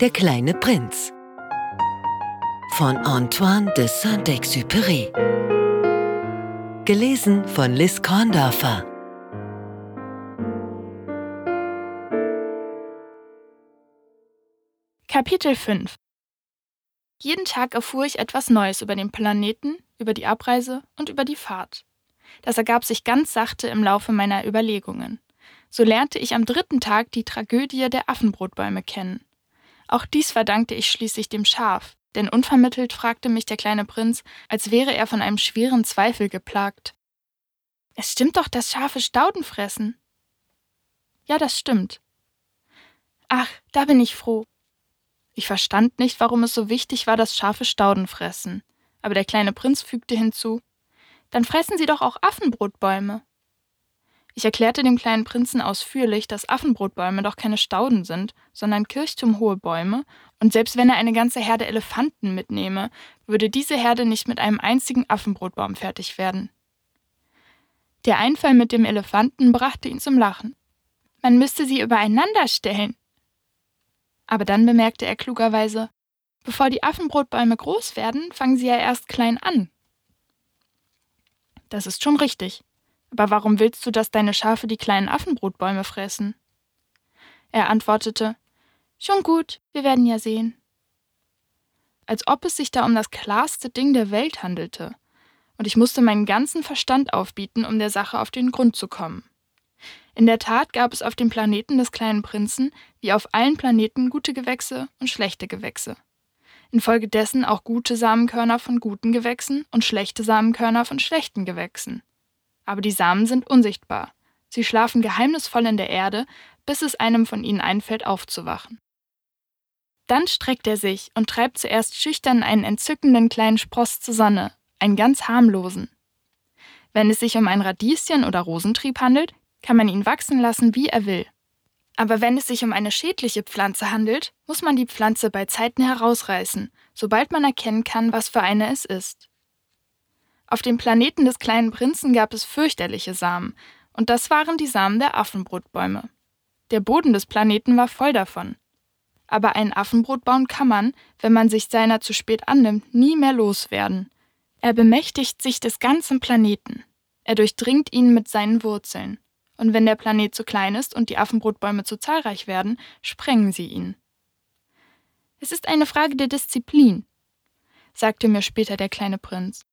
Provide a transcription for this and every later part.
Der kleine Prinz von Antoine de Saint-Exupéry. Gelesen von Liz Korndorfer. Kapitel 5 Jeden Tag erfuhr ich etwas Neues über den Planeten, über die Abreise und über die Fahrt. Das ergab sich ganz sachte im Laufe meiner Überlegungen. So lernte ich am dritten Tag die Tragödie der Affenbrotbäume kennen. Auch dies verdankte ich schließlich dem Schaf, denn unvermittelt fragte mich der kleine Prinz, als wäre er von einem schweren Zweifel geplagt. Es stimmt doch, dass Schafe Stauden fressen. Ja, das stimmt. Ach, da bin ich froh. Ich verstand nicht, warum es so wichtig war, dass Schafe Stauden fressen. Aber der kleine Prinz fügte hinzu: Dann fressen sie doch auch Affenbrotbäume. Ich erklärte dem kleinen Prinzen ausführlich, dass Affenbrotbäume doch keine Stauden sind, sondern kirchturmhohe Bäume, und selbst wenn er eine ganze Herde Elefanten mitnehme, würde diese Herde nicht mit einem einzigen Affenbrotbaum fertig werden. Der Einfall mit dem Elefanten brachte ihn zum Lachen. Man müsste sie übereinander stellen. Aber dann bemerkte er klugerweise, bevor die Affenbrotbäume groß werden, fangen sie ja erst klein an. Das ist schon richtig. Aber warum willst du, dass deine Schafe die kleinen Affenbrotbäume fressen? Er antwortete, Schon gut, wir werden ja sehen. Als ob es sich da um das klarste Ding der Welt handelte, und ich musste meinen ganzen Verstand aufbieten, um der Sache auf den Grund zu kommen. In der Tat gab es auf dem Planeten des kleinen Prinzen, wie auf allen Planeten, gute Gewächse und schlechte Gewächse. Infolgedessen auch gute Samenkörner von guten Gewächsen und schlechte Samenkörner von schlechten Gewächsen aber die Samen sind unsichtbar. Sie schlafen geheimnisvoll in der Erde, bis es einem von ihnen einfällt, aufzuwachen. Dann streckt er sich und treibt zuerst schüchtern einen entzückenden kleinen Spross zur Sonne, einen ganz harmlosen. Wenn es sich um ein Radieschen oder Rosentrieb handelt, kann man ihn wachsen lassen, wie er will. Aber wenn es sich um eine schädliche Pflanze handelt, muss man die Pflanze bei Zeiten herausreißen, sobald man erkennen kann, was für eine es ist. Auf dem Planeten des kleinen Prinzen gab es fürchterliche Samen, und das waren die Samen der Affenbrotbäume. Der Boden des Planeten war voll davon. Aber einen Affenbrotbaum kann man, wenn man sich seiner zu spät annimmt, nie mehr loswerden. Er bemächtigt sich des ganzen Planeten. Er durchdringt ihn mit seinen Wurzeln. Und wenn der Planet zu klein ist und die Affenbrotbäume zu zahlreich werden, sprengen sie ihn. Es ist eine Frage der Disziplin, sagte mir später der kleine Prinz.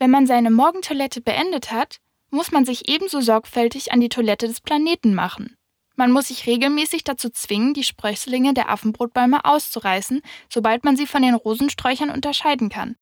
Wenn man seine Morgentoilette beendet hat, muss man sich ebenso sorgfältig an die Toilette des Planeten machen. Man muss sich regelmäßig dazu zwingen, die Sprösslinge der Affenbrotbäume auszureißen, sobald man sie von den Rosensträuchern unterscheiden kann,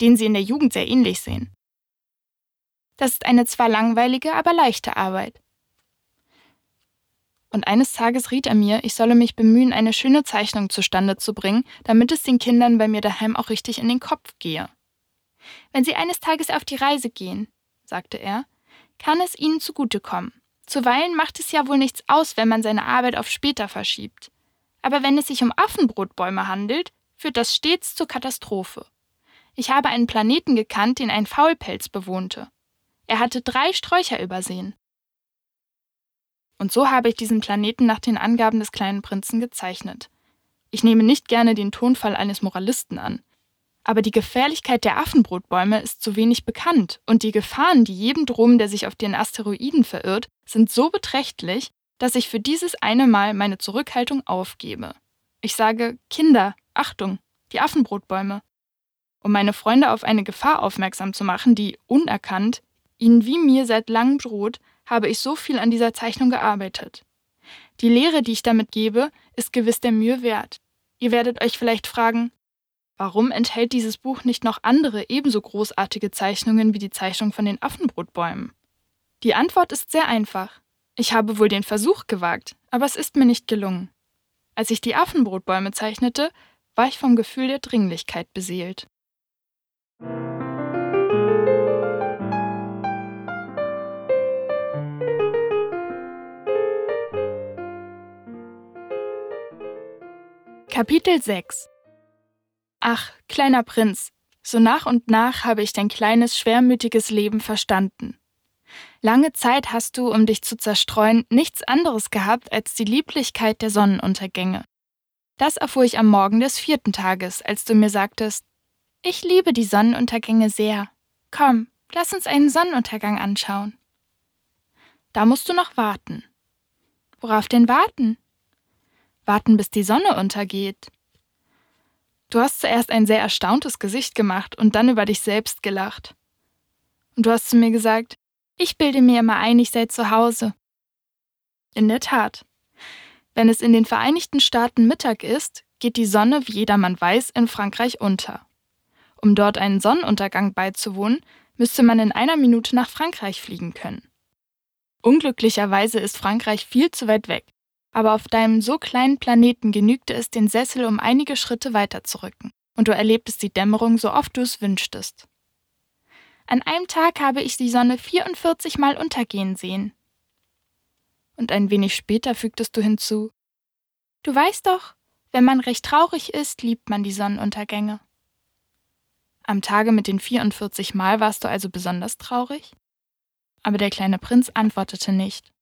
denen sie in der Jugend sehr ähnlich sehen. Das ist eine zwar langweilige, aber leichte Arbeit. Und eines Tages riet er mir, ich solle mich bemühen, eine schöne Zeichnung zustande zu bringen, damit es den Kindern bei mir daheim auch richtig in den Kopf gehe. Wenn Sie eines Tages auf die Reise gehen, sagte er, kann es Ihnen zugutekommen. Zuweilen macht es ja wohl nichts aus, wenn man seine Arbeit auf später verschiebt. Aber wenn es sich um Affenbrotbäume handelt, führt das stets zur Katastrophe. Ich habe einen Planeten gekannt, den ein Faulpelz bewohnte. Er hatte drei Sträucher übersehen. Und so habe ich diesen Planeten nach den Angaben des kleinen Prinzen gezeichnet. Ich nehme nicht gerne den Tonfall eines Moralisten an. Aber die Gefährlichkeit der Affenbrotbäume ist zu wenig bekannt und die Gefahren, die jedem drohen, der sich auf den Asteroiden verirrt, sind so beträchtlich, dass ich für dieses eine Mal meine Zurückhaltung aufgebe. Ich sage Kinder, Achtung, die Affenbrotbäume. Um meine Freunde auf eine Gefahr aufmerksam zu machen, die unerkannt ihnen wie mir seit langem droht, habe ich so viel an dieser Zeichnung gearbeitet. Die Lehre, die ich damit gebe, ist gewiss der Mühe wert. Ihr werdet euch vielleicht fragen, Warum enthält dieses Buch nicht noch andere ebenso großartige Zeichnungen wie die Zeichnung von den Affenbrotbäumen? Die Antwort ist sehr einfach. Ich habe wohl den Versuch gewagt, aber es ist mir nicht gelungen. Als ich die Affenbrotbäume zeichnete, war ich vom Gefühl der Dringlichkeit beseelt. Kapitel 6 Ach, kleiner Prinz, so nach und nach habe ich dein kleines, schwermütiges Leben verstanden. Lange Zeit hast du, um dich zu zerstreuen, nichts anderes gehabt als die Lieblichkeit der Sonnenuntergänge. Das erfuhr ich am Morgen des vierten Tages, als du mir sagtest, ich liebe die Sonnenuntergänge sehr. Komm, lass uns einen Sonnenuntergang anschauen. Da musst du noch warten. Worauf denn warten? Warten, bis die Sonne untergeht. Du hast zuerst ein sehr erstauntes Gesicht gemacht und dann über dich selbst gelacht. Und du hast zu mir gesagt, ich bilde mir immer ein, ich sei zu Hause. In der Tat. Wenn es in den Vereinigten Staaten Mittag ist, geht die Sonne, wie jedermann weiß, in Frankreich unter. Um dort einen Sonnenuntergang beizuwohnen, müsste man in einer Minute nach Frankreich fliegen können. Unglücklicherweise ist Frankreich viel zu weit weg, aber auf deinem so kleinen Planeten genügte es, den Sessel um einige Schritte weiterzurücken, und du erlebtest die Dämmerung so oft du es wünschtest. An einem Tag habe ich die Sonne 44 Mal untergehen sehen, und ein wenig später fügtest du hinzu Du weißt doch, wenn man recht traurig ist, liebt man die Sonnenuntergänge. Am Tage mit den 44 Mal warst du also besonders traurig? Aber der kleine Prinz antwortete nicht.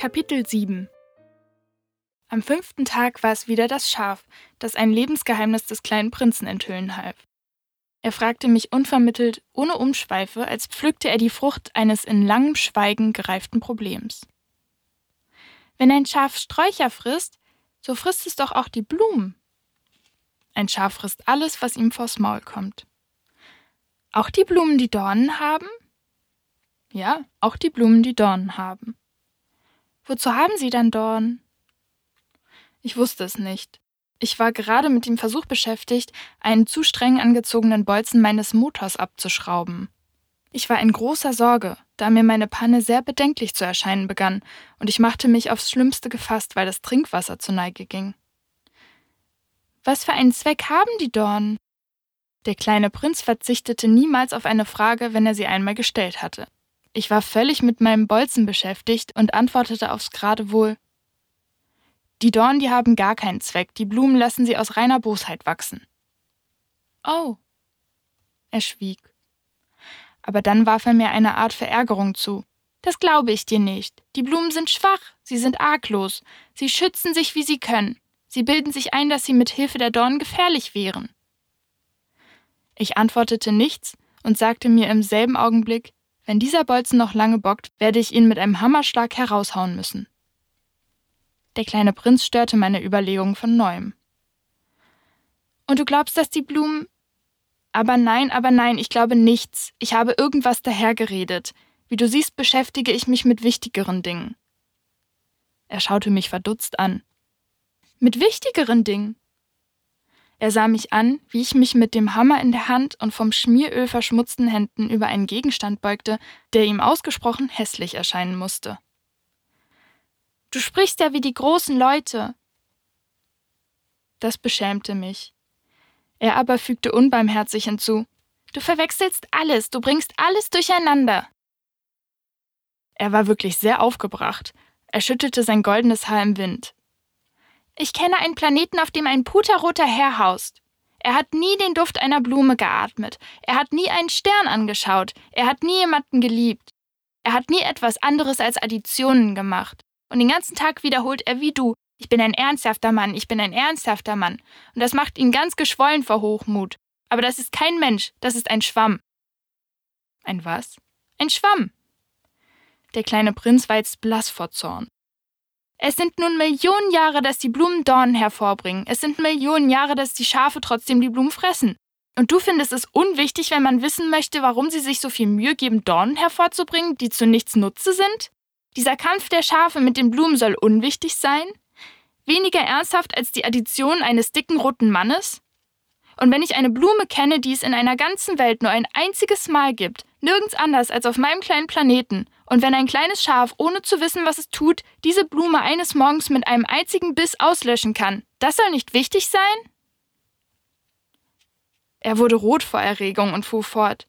Kapitel 7 am fünften Tag war es wieder das Schaf, das ein Lebensgeheimnis des kleinen Prinzen enthüllen half. Er fragte mich unvermittelt, ohne Umschweife, als pflückte er die Frucht eines in langem Schweigen gereiften Problems. Wenn ein Schaf Sträucher frisst, so frisst es doch auch die Blumen. Ein Schaf frisst alles, was ihm vors Maul kommt. Auch die Blumen, die Dornen haben? Ja, auch die Blumen, die Dornen haben. Wozu haben sie dann Dornen? Ich wusste es nicht. Ich war gerade mit dem Versuch beschäftigt, einen zu streng angezogenen Bolzen meines Motors abzuschrauben. Ich war in großer Sorge, da mir meine Panne sehr bedenklich zu erscheinen begann, und ich machte mich aufs Schlimmste gefasst, weil das Trinkwasser zur Neige ging. Was für einen Zweck haben die Dornen? Der kleine Prinz verzichtete niemals auf eine Frage, wenn er sie einmal gestellt hatte. Ich war völlig mit meinem Bolzen beschäftigt und antwortete aufs Geradewohl die Dornen, die haben gar keinen Zweck, die Blumen lassen sie aus reiner Bosheit wachsen. Oh. Er schwieg. Aber dann warf er mir eine Art Verärgerung zu. Das glaube ich dir nicht. Die Blumen sind schwach, sie sind arglos, sie schützen sich, wie sie können. Sie bilden sich ein, dass sie mit Hilfe der Dornen gefährlich wären. Ich antwortete nichts und sagte mir im selben Augenblick, wenn dieser Bolzen noch lange bockt, werde ich ihn mit einem Hammerschlag heraushauen müssen. Der kleine Prinz störte meine Überlegungen von neuem. Und du glaubst, dass die Blumen. Aber nein, aber nein, ich glaube nichts. Ich habe irgendwas dahergeredet. Wie du siehst, beschäftige ich mich mit wichtigeren Dingen. Er schaute mich verdutzt an. Mit wichtigeren Dingen? Er sah mich an, wie ich mich mit dem Hammer in der Hand und vom Schmieröl verschmutzten Händen über einen Gegenstand beugte, der ihm ausgesprochen hässlich erscheinen musste. Du sprichst ja wie die großen Leute. Das beschämte mich. Er aber fügte unbarmherzig hinzu Du verwechselst alles, du bringst alles durcheinander. Er war wirklich sehr aufgebracht. Er schüttelte sein goldenes Haar im Wind. Ich kenne einen Planeten, auf dem ein puterroter Herr haust. Er hat nie den Duft einer Blume geatmet. Er hat nie einen Stern angeschaut. Er hat nie jemanden geliebt. Er hat nie etwas anderes als Additionen gemacht. Und den ganzen Tag wiederholt er wie du, ich bin ein ernsthafter Mann, ich bin ein ernsthafter Mann. Und das macht ihn ganz geschwollen vor Hochmut. Aber das ist kein Mensch, das ist ein Schwamm. Ein was? Ein Schwamm. Der kleine Prinz war jetzt blass vor Zorn. Es sind nun Millionen Jahre, dass die Blumen Dornen hervorbringen. Es sind Millionen Jahre, dass die Schafe trotzdem die Blumen fressen. Und du findest es unwichtig, wenn man wissen möchte, warum sie sich so viel Mühe geben, Dornen hervorzubringen, die zu nichts Nutze sind? Dieser Kampf der Schafe mit den Blumen soll unwichtig sein? Weniger ernsthaft als die Addition eines dicken roten Mannes? Und wenn ich eine Blume kenne, die es in einer ganzen Welt nur ein einziges Mal gibt, nirgends anders als auf meinem kleinen Planeten, und wenn ein kleines Schaf, ohne zu wissen, was es tut, diese Blume eines Morgens mit einem einzigen Biss auslöschen kann, das soll nicht wichtig sein? Er wurde rot vor Erregung und fuhr fort.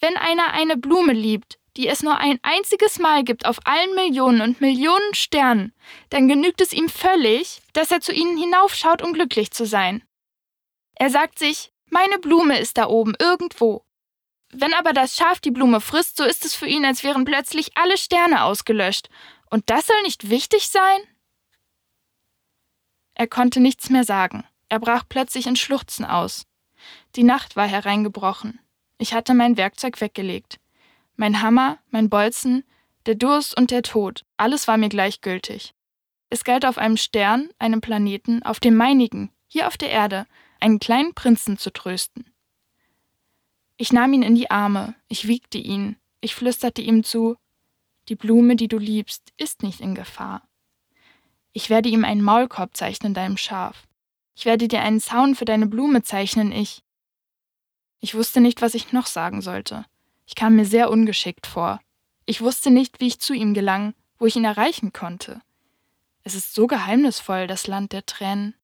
Wenn einer eine Blume liebt, die es nur ein einziges Mal gibt auf allen Millionen und Millionen Sternen, dann genügt es ihm völlig, dass er zu ihnen hinaufschaut, um glücklich zu sein. Er sagt sich, Meine Blume ist da oben, irgendwo. Wenn aber das Schaf die Blume frisst, so ist es für ihn, als wären plötzlich alle Sterne ausgelöscht. Und das soll nicht wichtig sein? Er konnte nichts mehr sagen. Er brach plötzlich in Schluchzen aus. Die Nacht war hereingebrochen. Ich hatte mein Werkzeug weggelegt. Mein Hammer, mein Bolzen, der Durst und der Tod, alles war mir gleichgültig. Es galt auf einem Stern, einem Planeten, auf dem meinigen, hier auf der Erde, einen kleinen Prinzen zu trösten. Ich nahm ihn in die Arme, ich wiegte ihn, ich flüsterte ihm zu, die Blume, die du liebst, ist nicht in Gefahr. Ich werde ihm einen Maulkorb zeichnen, deinem Schaf. Ich werde dir einen Zaun für deine Blume zeichnen, ich. Ich wusste nicht, was ich noch sagen sollte. Ich kam mir sehr ungeschickt vor. Ich wusste nicht, wie ich zu ihm gelang, wo ich ihn erreichen konnte. Es ist so geheimnisvoll, das Land der Tränen.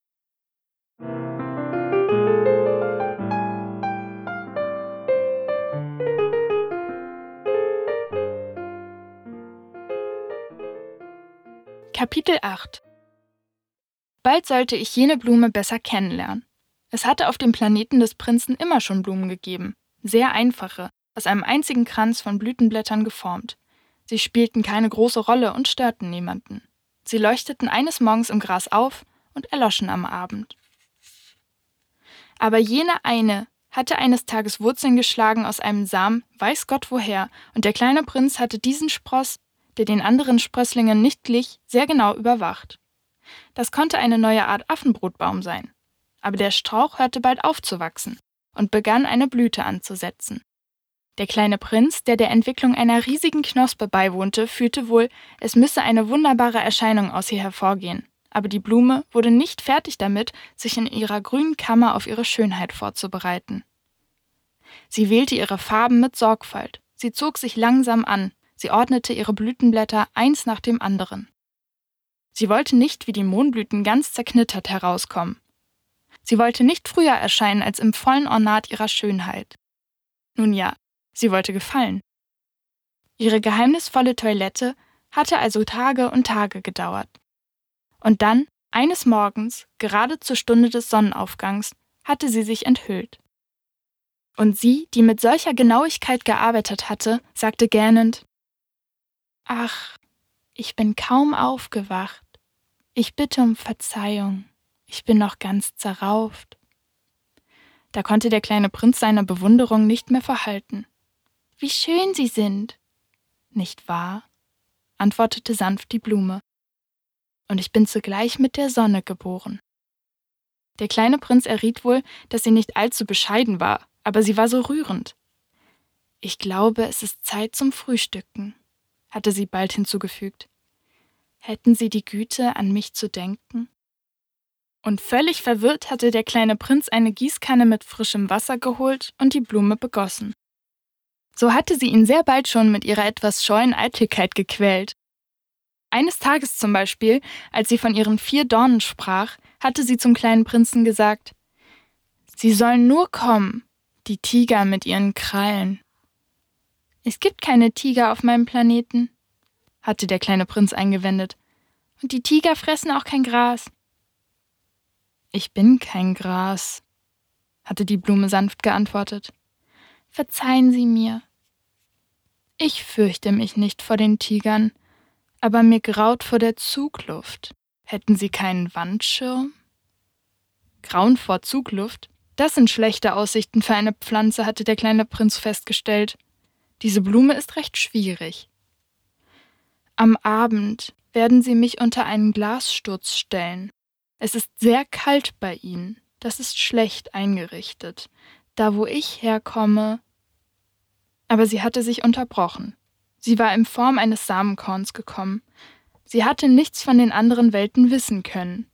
Kapitel 8 Bald sollte ich jene Blume besser kennenlernen. Es hatte auf dem Planeten des Prinzen immer schon Blumen gegeben, sehr einfache, aus einem einzigen Kranz von Blütenblättern geformt. Sie spielten keine große Rolle und störten niemanden. Sie leuchteten eines Morgens im Gras auf und erloschen am Abend. Aber jene eine hatte eines Tages Wurzeln geschlagen aus einem Samen, weiß Gott woher, und der kleine Prinz hatte diesen Spross, der den anderen Sprösslingen nicht glich, sehr genau überwacht. Das konnte eine neue Art Affenbrotbaum sein. Aber der Strauch hörte bald auf zu wachsen und begann eine Blüte anzusetzen. Der kleine Prinz, der der Entwicklung einer riesigen Knospe beiwohnte, fühlte wohl, es müsse eine wunderbare Erscheinung aus ihr hervorgehen. Aber die Blume wurde nicht fertig damit, sich in ihrer grünen Kammer auf ihre Schönheit vorzubereiten. Sie wählte ihre Farben mit Sorgfalt. Sie zog sich langsam an. Sie ordnete ihre Blütenblätter eins nach dem anderen. Sie wollte nicht wie die Mohnblüten ganz zerknittert herauskommen. Sie wollte nicht früher erscheinen als im vollen Ornat ihrer Schönheit. Nun ja, sie wollte gefallen. Ihre geheimnisvolle Toilette hatte also Tage und Tage gedauert. Und dann, eines Morgens, gerade zur Stunde des Sonnenaufgangs, hatte sie sich enthüllt. Und sie, die mit solcher Genauigkeit gearbeitet hatte, sagte gähnend Ach, ich bin kaum aufgewacht. Ich bitte um Verzeihung. Ich bin noch ganz zerrauft. Da konnte der kleine Prinz seiner Bewunderung nicht mehr verhalten. Wie schön Sie sind. Nicht wahr? antwortete sanft die Blume. Und ich bin zugleich mit der Sonne geboren. Der kleine Prinz erriet wohl, dass sie nicht allzu bescheiden war, aber sie war so rührend. Ich glaube, es ist Zeit zum Frühstücken hatte sie bald hinzugefügt. Hätten Sie die Güte, an mich zu denken? Und völlig verwirrt hatte der kleine Prinz eine Gießkanne mit frischem Wasser geholt und die Blume begossen. So hatte sie ihn sehr bald schon mit ihrer etwas scheuen Eitelkeit gequält. Eines Tages zum Beispiel, als sie von ihren vier Dornen sprach, hatte sie zum kleinen Prinzen gesagt Sie sollen nur kommen, die Tiger mit ihren Krallen. Es gibt keine Tiger auf meinem Planeten, hatte der kleine Prinz eingewendet. Und die Tiger fressen auch kein Gras. Ich bin kein Gras, hatte die Blume sanft geantwortet. Verzeihen Sie mir. Ich fürchte mich nicht vor den Tigern, aber mir graut vor der Zugluft. Hätten Sie keinen Wandschirm? Grauen vor Zugluft? Das sind schlechte Aussichten für eine Pflanze, hatte der kleine Prinz festgestellt. Diese Blume ist recht schwierig. Am Abend werden Sie mich unter einen Glassturz stellen. Es ist sehr kalt bei Ihnen. Das ist schlecht eingerichtet. Da, wo ich herkomme. Aber sie hatte sich unterbrochen. Sie war in Form eines Samenkorns gekommen. Sie hatte nichts von den anderen Welten wissen können.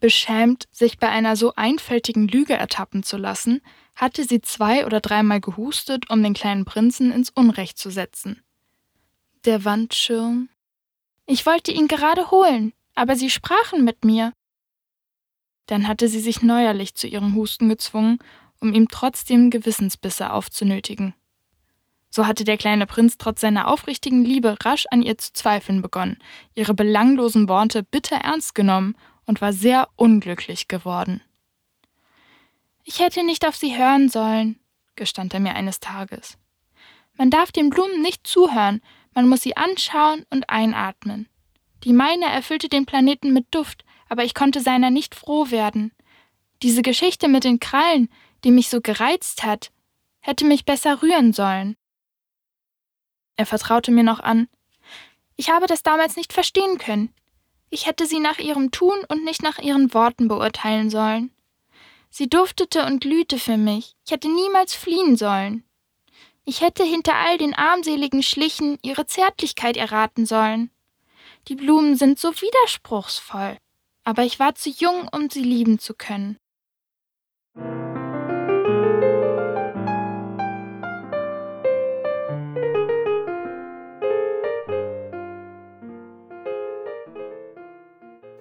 Beschämt, sich bei einer so einfältigen Lüge ertappen zu lassen, hatte sie zwei oder dreimal gehustet, um den kleinen Prinzen ins Unrecht zu setzen. Der Wandschirm. Ich wollte ihn gerade holen, aber sie sprachen mit mir. Dann hatte sie sich neuerlich zu ihrem Husten gezwungen, um ihm trotzdem Gewissensbisse aufzunötigen. So hatte der kleine Prinz trotz seiner aufrichtigen Liebe rasch an ihr zu zweifeln begonnen, ihre belanglosen Worte bitter ernst genommen und war sehr unglücklich geworden. Ich hätte nicht auf sie hören sollen, gestand er mir eines Tages. Man darf den Blumen nicht zuhören, man muss sie anschauen und einatmen. Die meine erfüllte den Planeten mit Duft, aber ich konnte seiner nicht froh werden. Diese Geschichte mit den Krallen, die mich so gereizt hat, hätte mich besser rühren sollen. Er vertraute mir noch an. Ich habe das damals nicht verstehen können. Ich hätte sie nach ihrem Tun und nicht nach ihren Worten beurteilen sollen. Sie duftete und glühte für mich. Ich hätte niemals fliehen sollen. Ich hätte hinter all den armseligen Schlichen ihre Zärtlichkeit erraten sollen. Die Blumen sind so widerspruchsvoll, aber ich war zu jung, um sie lieben zu können.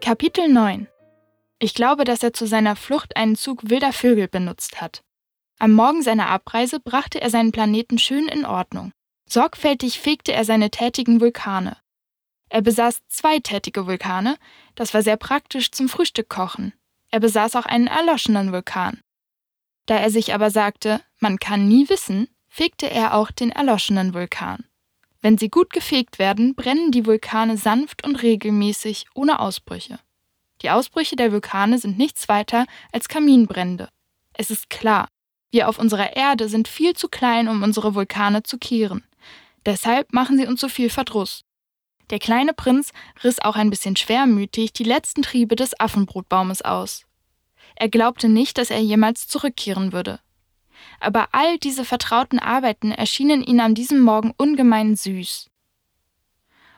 Kapitel 9 Ich glaube, dass er zu seiner Flucht einen Zug wilder Vögel benutzt hat. Am Morgen seiner Abreise brachte er seinen Planeten schön in Ordnung. Sorgfältig fegte er seine tätigen Vulkane. Er besaß zwei tätige Vulkane, das war sehr praktisch zum Frühstück kochen. Er besaß auch einen erloschenen Vulkan. Da er sich aber sagte, man kann nie wissen, fegte er auch den erloschenen Vulkan. Wenn sie gut gefegt werden, brennen die Vulkane sanft und regelmäßig, ohne Ausbrüche. Die Ausbrüche der Vulkane sind nichts weiter als Kaminbrände. Es ist klar, wir auf unserer Erde sind viel zu klein, um unsere Vulkane zu kehren. Deshalb machen sie uns so viel Verdruss. Der kleine Prinz riss auch ein bisschen schwermütig die letzten Triebe des Affenbrotbaumes aus. Er glaubte nicht, dass er jemals zurückkehren würde. Aber all diese vertrauten Arbeiten erschienen ihm an diesem Morgen ungemein süß.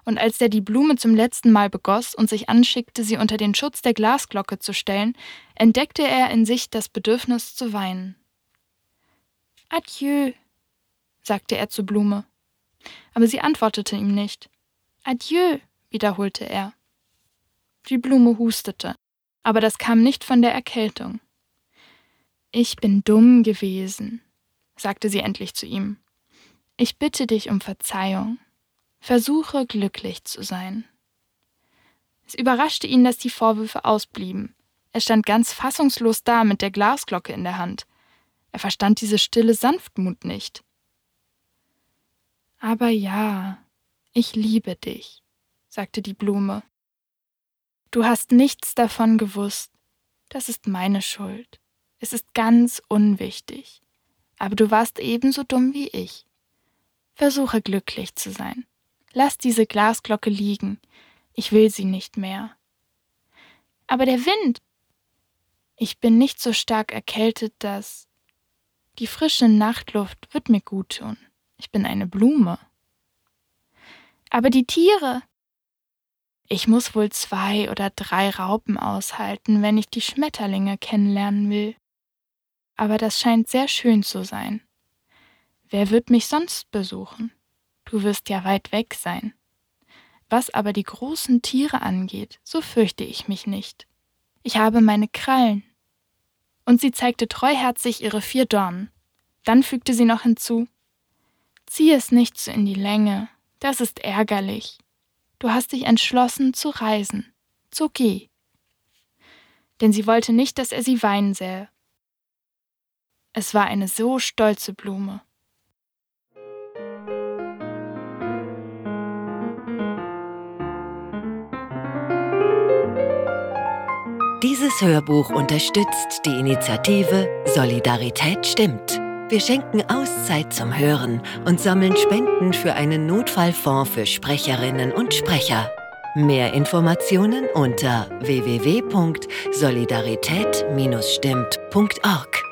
Und als er die Blume zum letzten Mal begoss und sich anschickte, sie unter den Schutz der Glasglocke zu stellen, entdeckte er in sich das Bedürfnis zu weinen. Adieu, sagte er zur Blume. Aber sie antwortete ihm nicht. Adieu, wiederholte er. Die Blume hustete, aber das kam nicht von der Erkältung. Ich bin dumm gewesen, sagte sie endlich zu ihm. Ich bitte dich um Verzeihung. Versuche glücklich zu sein. Es überraschte ihn, dass die Vorwürfe ausblieben. Er stand ganz fassungslos da mit der Glasglocke in der Hand. Er verstand diese stille Sanftmut nicht. Aber ja, ich liebe dich, sagte die Blume. Du hast nichts davon gewusst. Das ist meine Schuld. Es ist ganz unwichtig. Aber du warst ebenso dumm wie ich. Versuche glücklich zu sein. Lass diese Glasglocke liegen. Ich will sie nicht mehr. Aber der Wind. Ich bin nicht so stark erkältet, dass. Die frische Nachtluft wird mir gut tun. Ich bin eine Blume. Aber die Tiere. Ich muss wohl zwei oder drei Raupen aushalten, wenn ich die Schmetterlinge kennenlernen will. Aber das scheint sehr schön zu sein. Wer wird mich sonst besuchen? Du wirst ja weit weg sein. Was aber die großen Tiere angeht, so fürchte ich mich nicht. Ich habe meine Krallen, und sie zeigte treuherzig ihre vier Dornen. Dann fügte sie noch hinzu Zieh es nicht so in die Länge, das ist ärgerlich. Du hast dich entschlossen zu reisen, so geh. Denn sie wollte nicht, dass er sie weinen sähe. Es war eine so stolze Blume. Dieses Hörbuch unterstützt die Initiative Solidarität stimmt. Wir schenken Auszeit zum Hören und sammeln Spenden für einen Notfallfonds für Sprecherinnen und Sprecher. Mehr Informationen unter www.solidarität-stimmt.org.